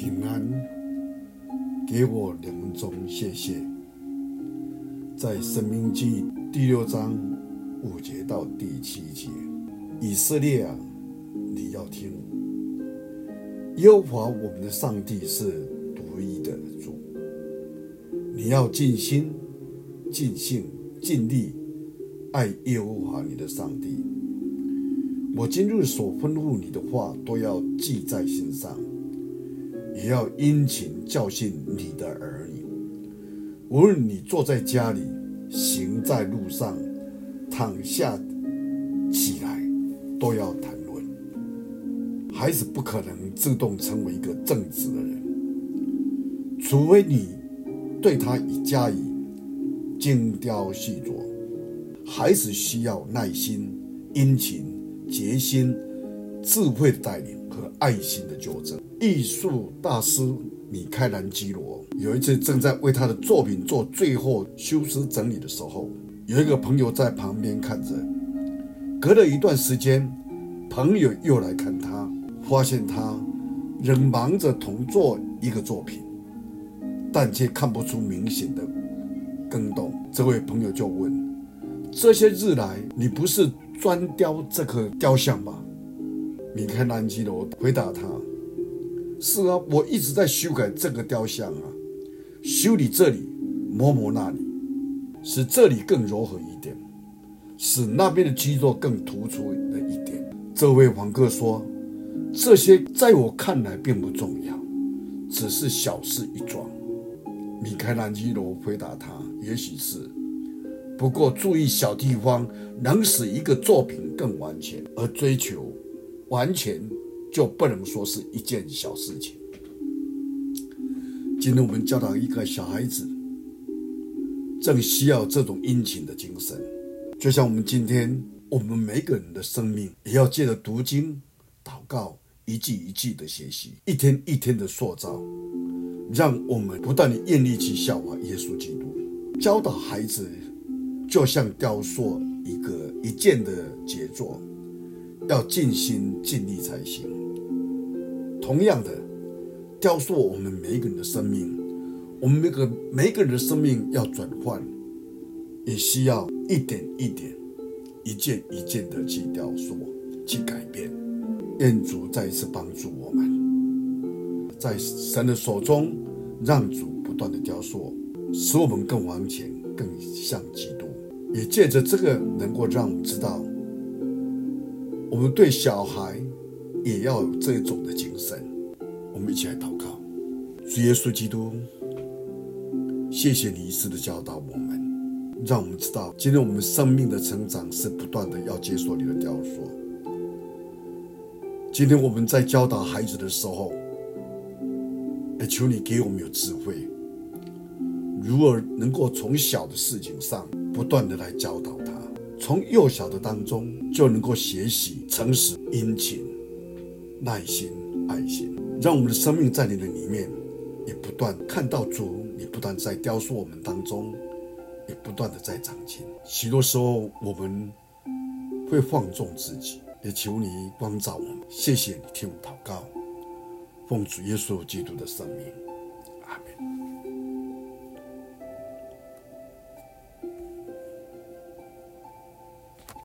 平安，给我两分钟，谢谢。在《生命记》第六章五节到第七节，以色列啊，你要听，耶和华我们的上帝是独一的主，你要尽心、尽性、尽力爱耶和华你的上帝。我今日所吩咐你的话，都要记在心上，也要殷勤教训你的儿女。无论你坐在家里，行在路上，躺下起来，都要谈论。孩子不可能自动成为一个正直的人，除非你对他已加以精雕细琢。孩子需要耐心、殷勤。决心、智慧的带领和爱心的纠正。艺术大师米开朗基罗有一次正在为他的作品做最后修饰整理的时候，有一个朋友在旁边看着。隔了一段时间，朋友又来看他，发现他仍忙着同做一个作品，但却看不出明显的更动。这位朋友就问：“这些日来，你不是？”专雕这个雕像吗，米开朗基罗回答他：“是啊，我一直在修改这个雕像啊，修理这里，磨磨那里，使这里更柔和一点，使那边的肌肉更突出了一点。”这位访客说：“这些在我看来并不重要，只是小事一桩。”米开朗基罗回答他：“也许是。”不过，注意小地方能使一个作品更完全，而追求完全就不能说是一件小事情。今天我们教导一个小孩子，正需要这种殷勤的精神，就像我们今天我们每个人的生命，也要借着读经、祷告，一句一句的学习，一天一天的塑造，让我们不断的愿意去效法耶稣基督，教导孩子。就像雕塑一个一件的杰作，要尽心尽力才行。同样的，雕塑我们每一个人的生命，我们每个每一个人的生命要转换，也需要一点一点、一件一件的去雕塑、去改变。愿主再一次帮助我们，在神的手中，让主不断的雕塑，使我们更完全、更像基督。也借着这个，能够让我们知道，我们对小孩也要有这种的精神。我们一起来祷告，主耶稣基督，谢谢你一次的教导我们，让我们知道，今天我们生命的成长是不断的要接受你的雕塑。今天我们在教导孩子的时候，也求你给我们有智慧，如何能够从小的事情上。不断的来教导他，从幼小的当中就能够学习诚实、殷勤、耐心、爱心，让我们的生命在你的里面也不断看到主，你不断在雕塑我们当中，也不断的在长进。许多时候我们会放纵自己，也求你光照我们。谢谢你听我祷告，奉主耶稣基督的圣名，阿门。